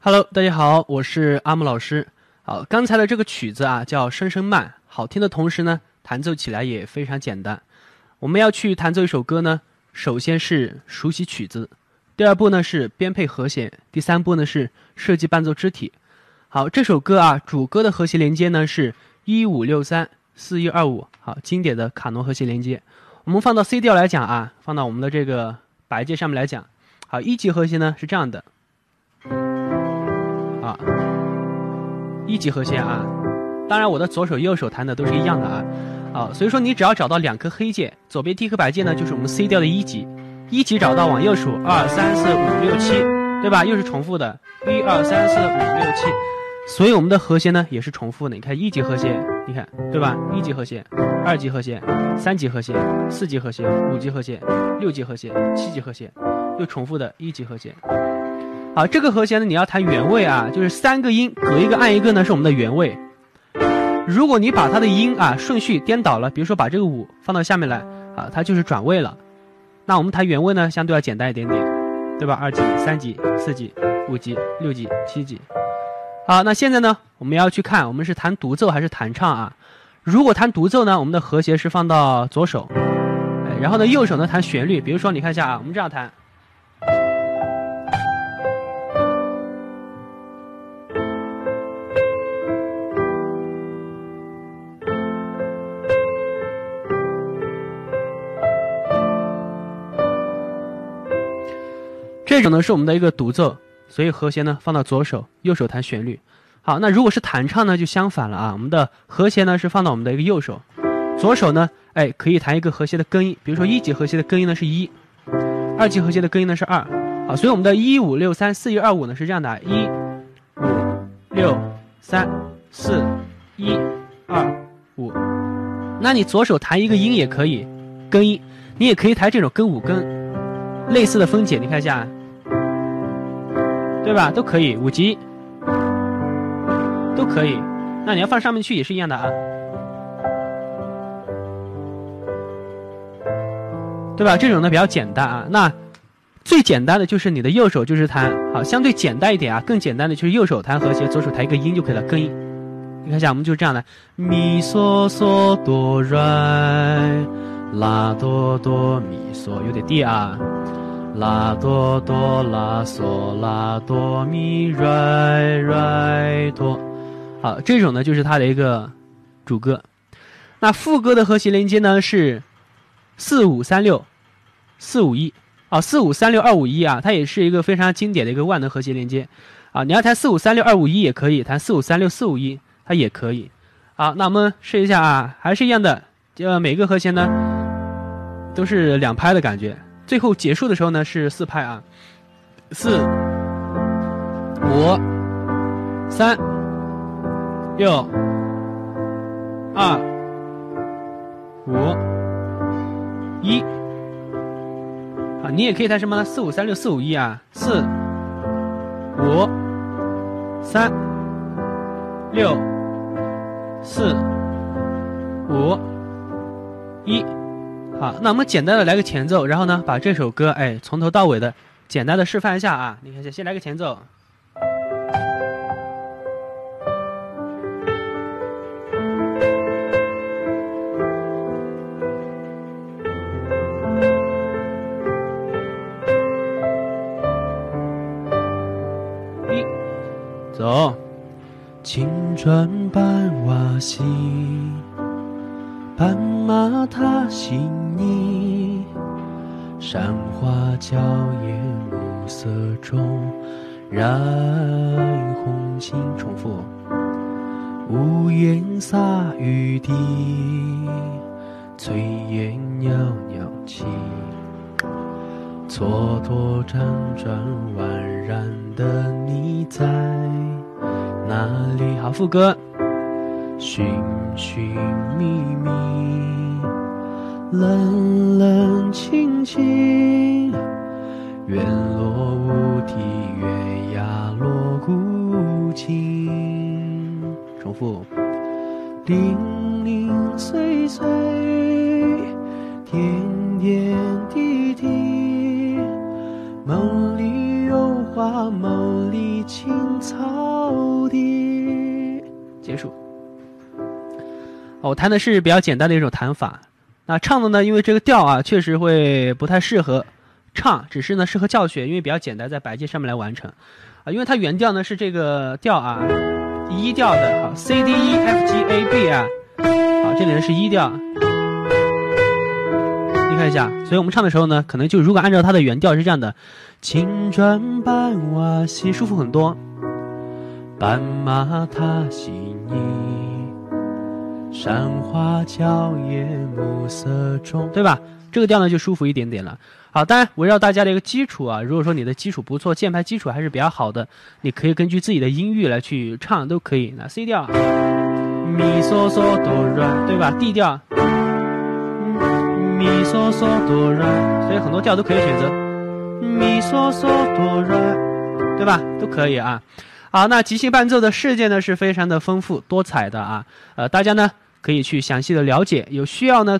Hello，大家好，我是阿木老师。好，刚才的这个曲子啊叫《声声慢》，好听的同时呢，弹奏起来也非常简单。我们要去弹奏一首歌呢，首先是熟悉曲子，第二步呢是编配和弦，第三步呢是设计伴奏肢体。好，这首歌啊，主歌的和弦连接呢是一五六三四一二五，好，经典的卡农和弦连接。我们放到 C 调来讲啊，放到我们的这个白键上面来讲，好，一级和弦呢是这样的。一级和弦啊，当然我的左手右手弹的都是一样的啊，啊，所以说你只要找到两颗黑键，左边第一颗白键呢就是我们 C 调的一级，一级找到往右数二三四五六七，对吧？又是重复的，一二三四五六七，所以我们的和弦呢也是重复的。你看一级和弦，你看对吧？一级和弦，二级和弦，三级和弦，四级和弦，五级和弦，六级和弦，七级和弦，又重复的一级和弦。好，这个和弦呢，你要弹原位啊，就是三个音隔一个按一个呢，是我们的原位。如果你把它的音啊顺序颠倒了，比如说把这个五放到下面来啊，它就是转位了。那我们弹原位呢，相对要简单一点点，对吧？二级、三级、四级、五级、六级、七级。好，那现在呢，我们要去看我们是弹独奏还是弹唱啊？如果弹独奏呢，我们的和弦是放到左手，哎，然后呢右手呢弹旋律，比如说你看一下啊，我们这样弹。这种呢是我们的一个独奏，所以和弦呢放到左手，右手弹旋律。好，那如果是弹唱呢就相反了啊，我们的和弦呢是放到我们的一个右手，左手呢，哎，可以弹一个和弦的根音，比如说一级和弦的根音呢是一，二级和弦的根音呢是二。好，所以我们的一五六三四一二五呢是这样的，一五六三四一二五。那你左手弹一个音也可以，根音，你也可以弹这种根五根，类似的分解，你看一下。对吧？都可以，五级都可以。那你要放上面去也是一样的啊，对吧？这种呢比较简单啊。那最简单的就是你的右手就是弹，好，相对简单一点啊。更简单的就是右手弹和弦，左手弹一个音就可以了，更。你看一下，我们就是这样的：咪嗦嗦哆来拉哆哆咪嗦，有点低啊。拉哆哆拉嗦拉哆咪来来哆，好，这种呢就是它的一个主歌。那副歌的和弦连接呢是四五三六四五一啊，四五三六二五一啊，它也是一个非常经典的一个万能和谐连接啊。你要弹四五三六二五一也可以，弹四五三六四五一它也可以。好，那我们试一下啊，还是一样的，就每个和弦呢都是两拍的感觉。最后结束的时候呢是四拍啊，四五三六二五一啊，你也可以弹什么呢？四五三六四五一啊，四五三六四五一。好，那我们简单的来个前奏，然后呢，把这首歌哎从头到尾的简单的示范一下啊。你看，先先来个前奏。一，走。青砖伴瓦西。斑马踏新泥，山花娇艳暮色中染红巾。重复。屋檐洒雨滴，炊烟袅袅起。蹉跎辗转宛然的你在哪里？好，副歌。寻寻觅觅，冷冷清清，院落无啼，月牙落孤井。重复。零零碎碎，点点滴滴，梦里有。花梦里青草地。结束。我弹的是比较简单的一种弹法。那唱的呢，因为这个调啊，确实会不太适合唱，只是呢适合教学，因为比较简单，在白键上面来完成。啊，因为它原调呢是这个调啊，一调的，好，C D E F G A B 啊，好，这里呢是一调。你看一下，所以我们唱的时候呢，可能就如果按照它的原调是这样的，青砖伴瓦西，舒服很多。斑马踏新泥，山花娇艳暮色中，对吧？这个调呢就舒服一点点了。好，当然围绕大家的一个基础啊，如果说你的基础不错，键盘基础还是比较好的，你可以根据自己的音域来去唱都可以。那 C 调，咪嗦嗦哆来，对吧？D 调，咪嗦嗦哆来，所以很多调都可以选择，咪嗦嗦哆来，对吧？都可以啊。好，那即兴伴奏的世界呢是非常的丰富多彩的啊，呃，大家呢可以去详细的了解，有需要呢。